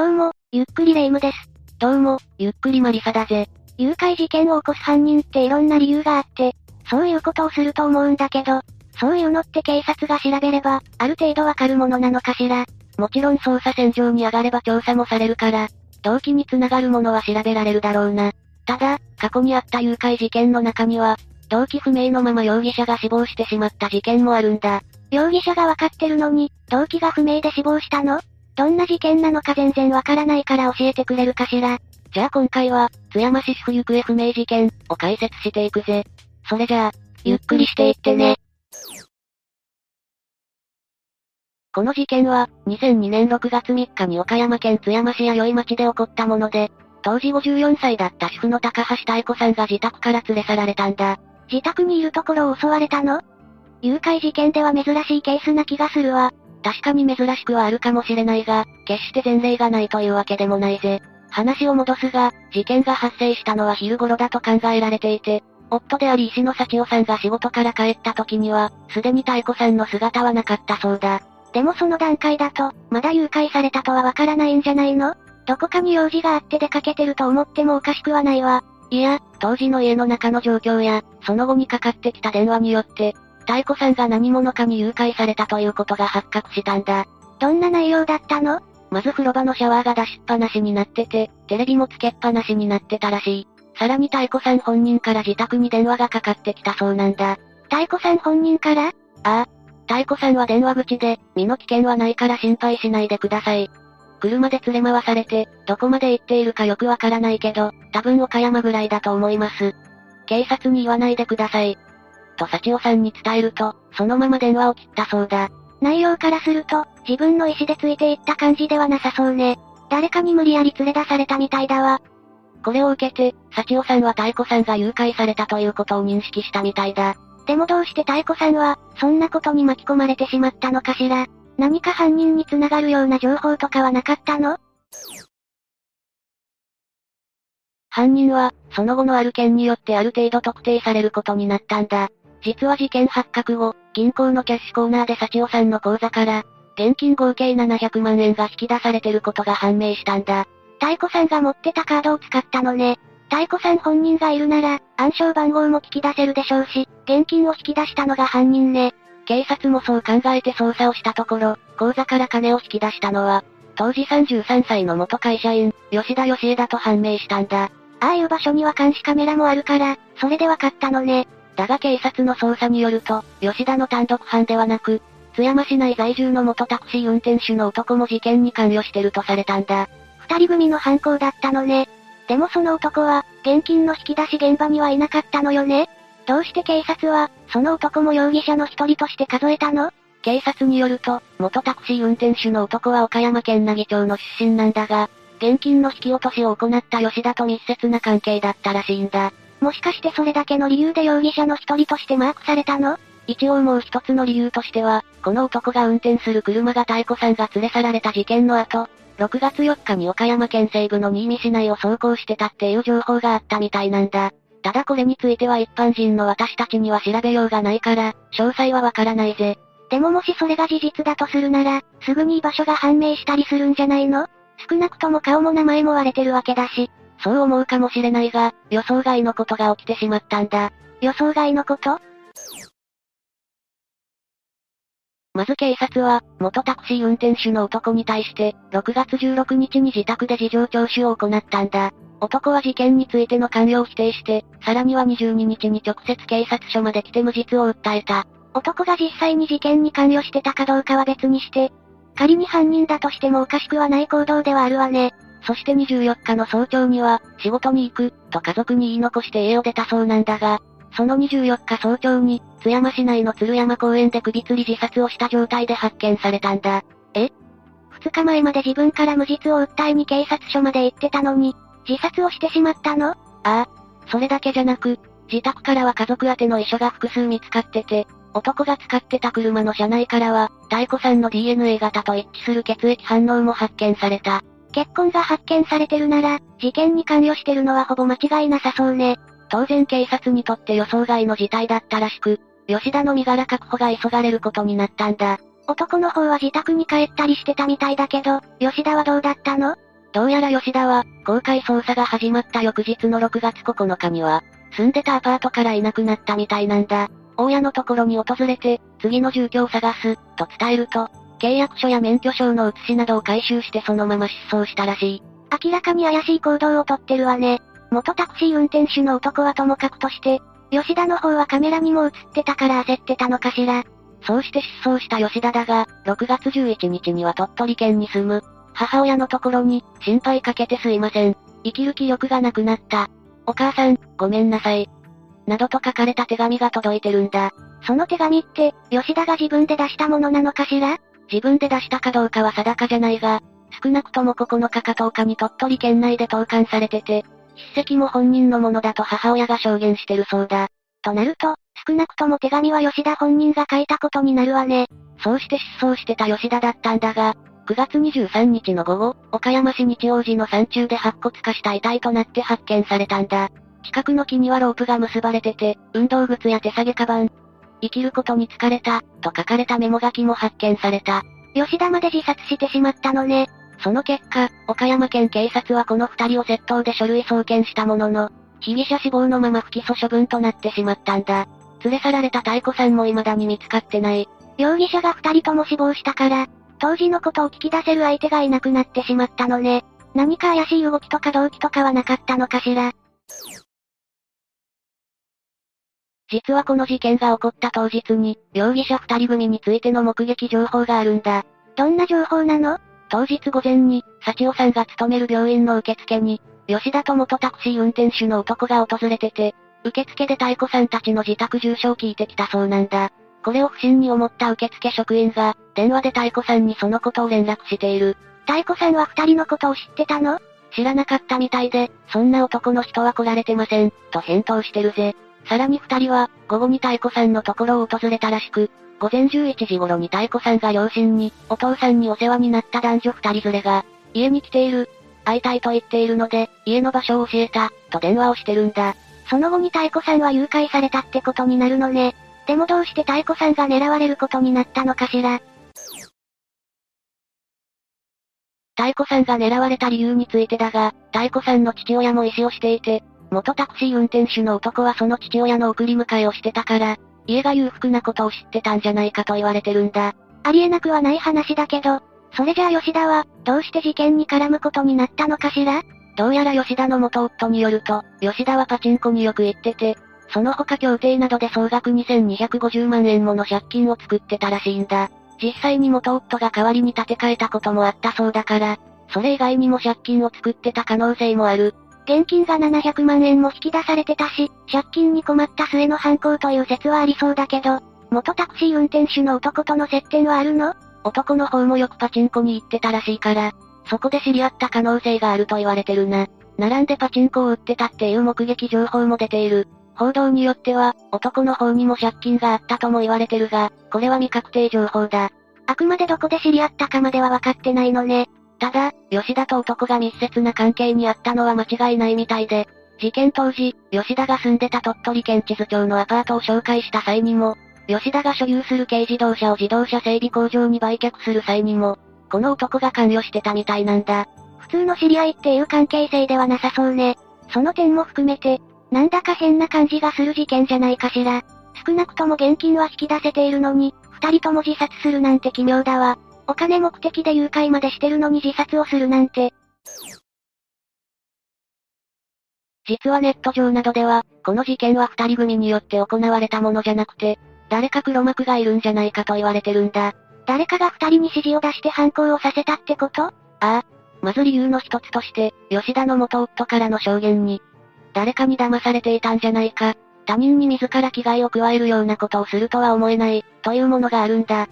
どうも、ゆっくりレ夢ムです。どうも、ゆっくりマリサだぜ。誘拐事件を起こす犯人っていろんな理由があって、そういうことをすると思うんだけど、そういうのって警察が調べれば、ある程度わかるものなのかしら。もちろん捜査線上に上がれば調査もされるから、動機につながるものは調べられるだろうな。ただ、過去にあった誘拐事件の中には、動機不明のまま容疑者が死亡してしまった事件もあるんだ。容疑者がわかってるのに、動機が不明で死亡したの？どんな事件なのか全然わからないから教えてくれるかしら。じゃあ今回は、津山市主婦行方不明事件を解説していくぜ。それじゃあ、ゆっくりしていってね。この事件は、2002年6月3日に岡山県津山市弥生町で起こったもので、当時54歳だった主婦の高橋妙子さんが自宅から連れ去られたんだ。自宅にいるところを襲われたの？誘拐事件では珍しいケースな気がするわ。確かに珍しくはあるかもしれないが、決して前例がないというわけでもないぜ。話を戻すが、事件が発生したのは昼頃だと考えられていて、夫であり石野幸男さんが仕事から帰った時には、すでに太子さんの姿はなかったそうだ。でもその段階だと、まだ誘拐されたとはわからないんじゃないの？どこかに用事があって出かけてると思ってもおかしくはないわ。いや、当時の家の中の状況や、その後にかかってきた電話によって、太子さんが何者かに誘拐されたということが発覚したんだ。どんな内容だったの？まず風呂場のシャワーが出しっぱなしになってて、テレビもつけっぱなしになってたらしい。さらに太子さん本人から自宅に電話がかかってきたそうなんだ。太子さん本人から？ああ。太子さんは電話口で、身の危険はないから心配しないでください。車で連れ回されて、どこまで行っているかよくわからないけど、多分岡山ぐらいだと思います。警察に言わないでください。と幸男さんに伝えると、そのまま電話を切ったそうだ。内容からすると、自分の意思でついていった感じではなさそうね。誰かに無理やり連れ出されたみたいだわ。これを受けて、幸男さんは太子さんが誘拐されたということを認識したみたいだ。でもどうして太子さんは、そんなことに巻き込まれてしまったのかしら。何か犯人に繋がるような情報とかはなかったの？犯人は、その後のある件によってある程度特定されることになったんだ。実は事件発覚後、銀行のキャッシュコーナーで幸男さんの口座から、現金合計700万円が引き出されてることが判明したんだ。太子さんが持ってたカードを使ったのね。太子さん本人がいるなら、暗証番号も聞き出せるでしょうし、現金を引き出したのが犯人ね。警察もそう考えて捜査をしたところ、口座から金を引き出したのは、当時33歳の元会社員、吉田義恵だと判明したんだ。ああいう場所には監視カメラもあるから、それでわかったのね。だが警察の捜査によると、吉田の単独犯ではなく、津山市内在住の元タクシー運転手の男も事件に関与してるとされたんだ。二人組の犯行だったのね。でもその男は、現金の引き出し現場にはいなかったのよねどうして警察は、その男も容疑者の一人として数えたの？警察によると、元タクシー運転手の男は岡山県奈義町の出身なんだが、現金の引き落としを行った吉田と密接な関係だったらしいんだ。もしかしてそれだけの理由で容疑者の一人としてマークされたの？一応もう一つの理由としては、この男が運転する車が太子さんが連れ去られた事件の後、6月4日に岡山県西部の新見市内を走行してたっていう情報があったみたいなんだ。ただこれについては一般人の私たちには調べようがないから、詳細はわからないぜ。でももしそれが事実だとするなら、すぐに居場所が判明したりするんじゃないの？少なくとも顔も名前も割れてるわけだし。そう思うかもしれないが、予想外のことが起きてしまったんだ。予想外のこと？まず警察は、元タクシー運転手の男に対して、6月16日に自宅で事情聴取を行ったんだ。男は事件についての関与を否定して、さらには22日に直接警察署まで来て無実を訴えた。男が実際に事件に関与してたかどうかは別にして、仮に犯人だとしてもおかしくはない行動ではあるわね。そして24日の早朝には、仕事に行く、と家族に言い残して家を出たそうなんだが、その24日早朝に、津山市内の鶴山公園で首吊り自殺をした状態で発見されたんだ。え？二日前まで自分から無実を訴えに警察署まで行ってたのに、自殺をしてしまったの？ああ。それだけじゃなく、自宅からは家族宛ての遺書が複数見つかってて、男が使ってた車の車内からは、太子さんの DNA 型と一致する血液反応も発見された。血痕が発見されてるなら、事件に関与してるのはほぼ間違いなさそうね。当然警察にとって予想外の事態だったらしく、吉田の身柄確保が急がれることになったんだ。男の方は自宅に帰ったりしてたみたいだけど、吉田はどうだったの？どうやら吉田は、公開捜査が始まった翌日の6月9日には、住んでたアパートからいなくなったみたいなんだ。大家のところに訪れて、次の住居を探す、と伝えると、契約書や免許証の写しなどを回収してそのまま失踪したらしい。明らかに怪しい行動をとってるわね。元タクシー運転手の男はともかくとして、吉田の方はカメラにも映ってたから焦ってたのかしら。そうして失踪した吉田だが、6月11日には鳥取県に住む、母親のところに、心配かけてすいません。生きる気力がなくなった。お母さん、ごめんなさい。などと書かれた手紙が届いてるんだ。その手紙って、吉田が自分で出したものなのかしら？自分で出したかどうかは定かじゃないが、少なくとも9日か10日に鳥取県内で投函されてて、筆跡も本人のものだと母親が証言してるそうだ。となると、少なくとも手紙は吉田本人が書いたことになるわね。そうして失踪してた吉田だったんだが、9月23日の午後、岡山市日王寺の山中で白骨化した遺体となって発見されたんだ。近くの木にはロープが結ばれてて、運動靴や手提げカバン、生きることに疲れた、と書かれたメモ書きも発見された。吉田まで自殺してしまったのね。その結果、岡山県警察はこの二人を窃盗で書類送検したものの、被疑者死亡のまま不起訴処分となってしまったんだ。連れ去られた太子さんも未だに見つかってない。容疑者が二人とも死亡したから、当時のことを聞き出せる相手がいなくなってしまったのね。何か怪しい動きとか動機とかはなかったのかしら。実はこの事件が起こった当日に、容疑者二人組についての目撃情報があるんだ。どんな情報なの？当日午前に、幸代さんが勤める病院の受付に、吉田と元タクシー運転手の男が訪れてて、受付で太子さんたちの自宅住所を聞いてきたそうなんだ。これを不審に思った受付職員が、電話で太子さんにそのことを連絡している。太子さんは二人のことを知ってたの？知らなかったみたいで、そんな男の人は来られてません、と返答してるぜ。さらに二人は、午後に太子さんのところを訪れたらしく、午前11時頃に太子さんが両親に、お父さんにお世話になった男女二人連れが、家に来ている、会いたいと言っているので、家の場所を教えた、と電話をしてるんだ。その後に太子さんは誘拐されたってことになるのね。でもどうして太子さんが狙われることになったのかしら。太子さんが狙われた理由についてだが、太子さんの父親も医師をしていて、元タクシー運転手の男はその父親の送り迎えをしてたから、家が裕福なことを知ってたんじゃないかと言われてるんだ。ありえなくはない話だけど、それじゃあ吉田は、どうして事件に絡むことになったのかしら？どうやら吉田の元夫によると、吉田はパチンコによく行ってて、その他協定などで総額2250万円もの借金を作ってたらしいんだ。実際に元夫が代わりに建て替えたこともあったそうだから、それ以外にも借金を作ってた可能性もある。現金が700万円も引き出されてたし、借金に困った末の犯行という説はありそうだけど、元タクシー運転手の男との接点はあるの？男の方もよくパチンコに行ってたらしいから、そこで知り合った可能性があると言われてるな。並んでパチンコを売ってたっていう目撃情報も出ている。報道によっては、男の方にも借金があったとも言われてるが、これは未確定情報だ。あくまでどこで知り合ったかまでは分かってないのね。ただ、吉田と男が密接な関係にあったのは間違いないみたいで、事件当時、吉田が住んでた鳥取県地図町のアパートを紹介した際にも、吉田が所有する軽自動車を自動車整備工場に売却する際にも、この男が関与してたみたいなんだ。普通の知り合いっていう関係性ではなさそうね。その点も含めて、なんだか変な感じがする事件じゃないかしら。少なくとも現金は引き出せているのに、二人とも自殺するなんて奇妙だわ。お金目的で誘拐までしてるのに自殺をするなんて。実はネット上などでは、この事件は二人組によって行われたものじゃなくて、誰か黒幕がいるんじゃないかと言われてるんだ。誰かが二人に指示を出して犯行をさせたってこと？ああ。まず理由の一つとして、吉田の元夫からの証言に、誰かに騙されていたんじゃないか、他人に自ら危害を加えるようなことをするとは思えない、というものがあるんだ。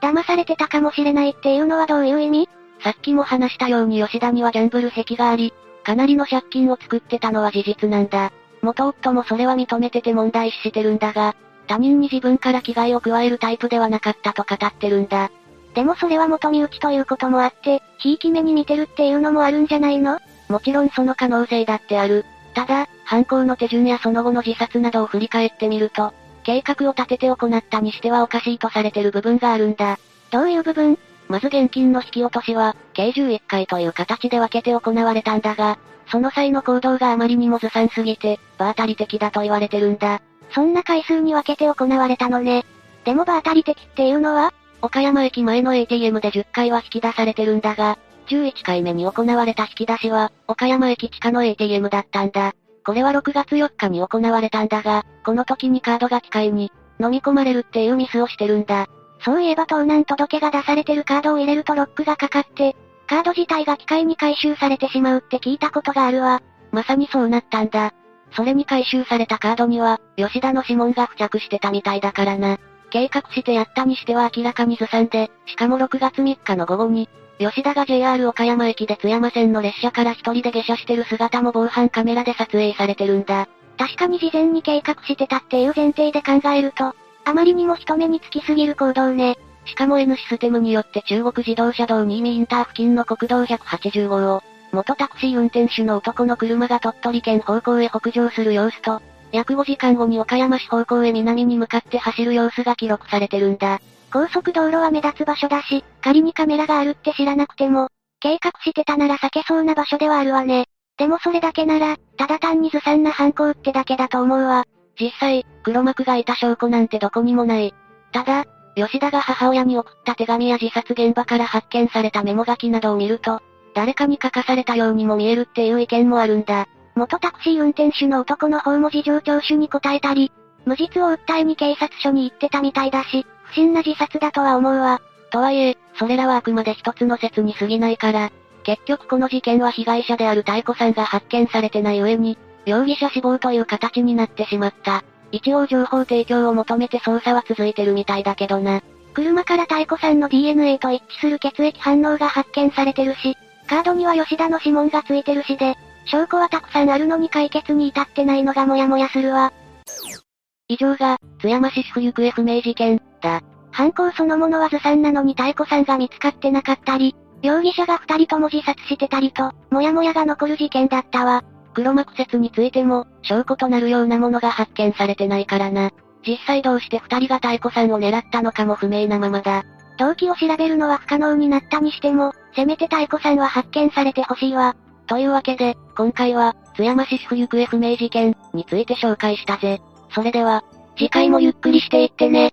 騙されてたかもしれないっていうのはどういう意味？さっきも話したように吉田にはギャンブル癖があり、かなりの借金を作ってたのは事実なんだ。元夫もそれは認めてて問題視してるんだが、他人に自分から危害を加えるタイプではなかったと語ってるんだ。でもそれは元身内ということもあって、ひいき目に見てるっていうのもあるんじゃないの？もちろんその可能性だってある。ただ、犯行の手順やその後の自殺などを振り返ってみると、計画を立てて行ったにしてはおかしいとされてる部分があるんだ。どういう部分？まず現金の引き落としは、計11回という形で分けて行われたんだが、その際の行動があまりにもずさんすぎて、場当たり的だと言われてるんだ。そんな回数に分けて行われたのね。でも場当たり的っていうのは？岡山駅前の ATM で10回は引き出されてるんだが、11回目に行われた引き出しは、岡山駅地下の ATM だったんだ。これは6月4日に行われたんだが、この時にカードが機械に飲み込まれるっていうミスをしてるんだ。そういえば盗難届が出されてるカードを入れるとロックがかかって、カード自体が機械に回収されてしまうって聞いたことがあるわ。まさにそうなったんだ。それに回収されたカードには、吉田の指紋が付着してたみたいだからな。計画してやったにしては明らかにずさんで、しかも6月3日の午後に、吉田が JR 岡山駅で津山線の列車から一人で下車してる姿も防犯カメラで撮影されてるんだ。確かに事前に計画してたっていう前提で考えると、あまりにも人目につきすぎる行動ね。しかも N システムによって中国自動車道新見インター付近の国道180号を、元タクシー運転手の男の車が鳥取県方向へ北上する様子と、約5時間後に岡山市方向へ南に向かって走る様子が記録されてるんだ。高速道路は目立つ場所だし、仮にカメラがあるって知らなくても、計画してたなら避けそうな場所ではあるわね。でもそれだけなら、ただ単にずさんな犯行ってだけだと思うわ。実際、黒幕がいた証拠なんてどこにもない。ただ、吉田が母親に送った手紙や自殺現場から発見されたメモ書きなどを見ると、誰かに書かされたようにも見えるっていう意見もあるんだ。元タクシー運転手の男の方も事情聴取に答えたり、無実を訴えに警察署に行ってたみたいだし、不審な自殺だとは思うわ。とはいえ、それらはあくまで一つの説に過ぎないから、結局この事件は被害者である太子さんが発見されてない上に、容疑者死亡という形になってしまった。一応情報提供を求めて捜査は続いてるみたいだけどな。車から太子さんの DNA と一致する血液反応が発見されてるし、カードには吉田の指紋がついてるしで、証拠はたくさんあるのに解決に至ってないのがモヤモヤするわ。以上が、津山市主行方不明事件、だ。犯行そのものはずさんなのに太子さんが見つかってなかったり、容疑者が二人とも自殺してたりと、もやもやが残る事件だったわ。黒幕説についても、証拠となるようなものが発見されてないからな。実際どうして二人が太子さんを狙ったのかも不明なままだ。動機を調べるのは不可能になったにしても、せめて太子さんは発見されてほしいわ。というわけで、今回は、津山市主行方不明事件について紹介したぜ。それでは、次回もゆっくりしていってね。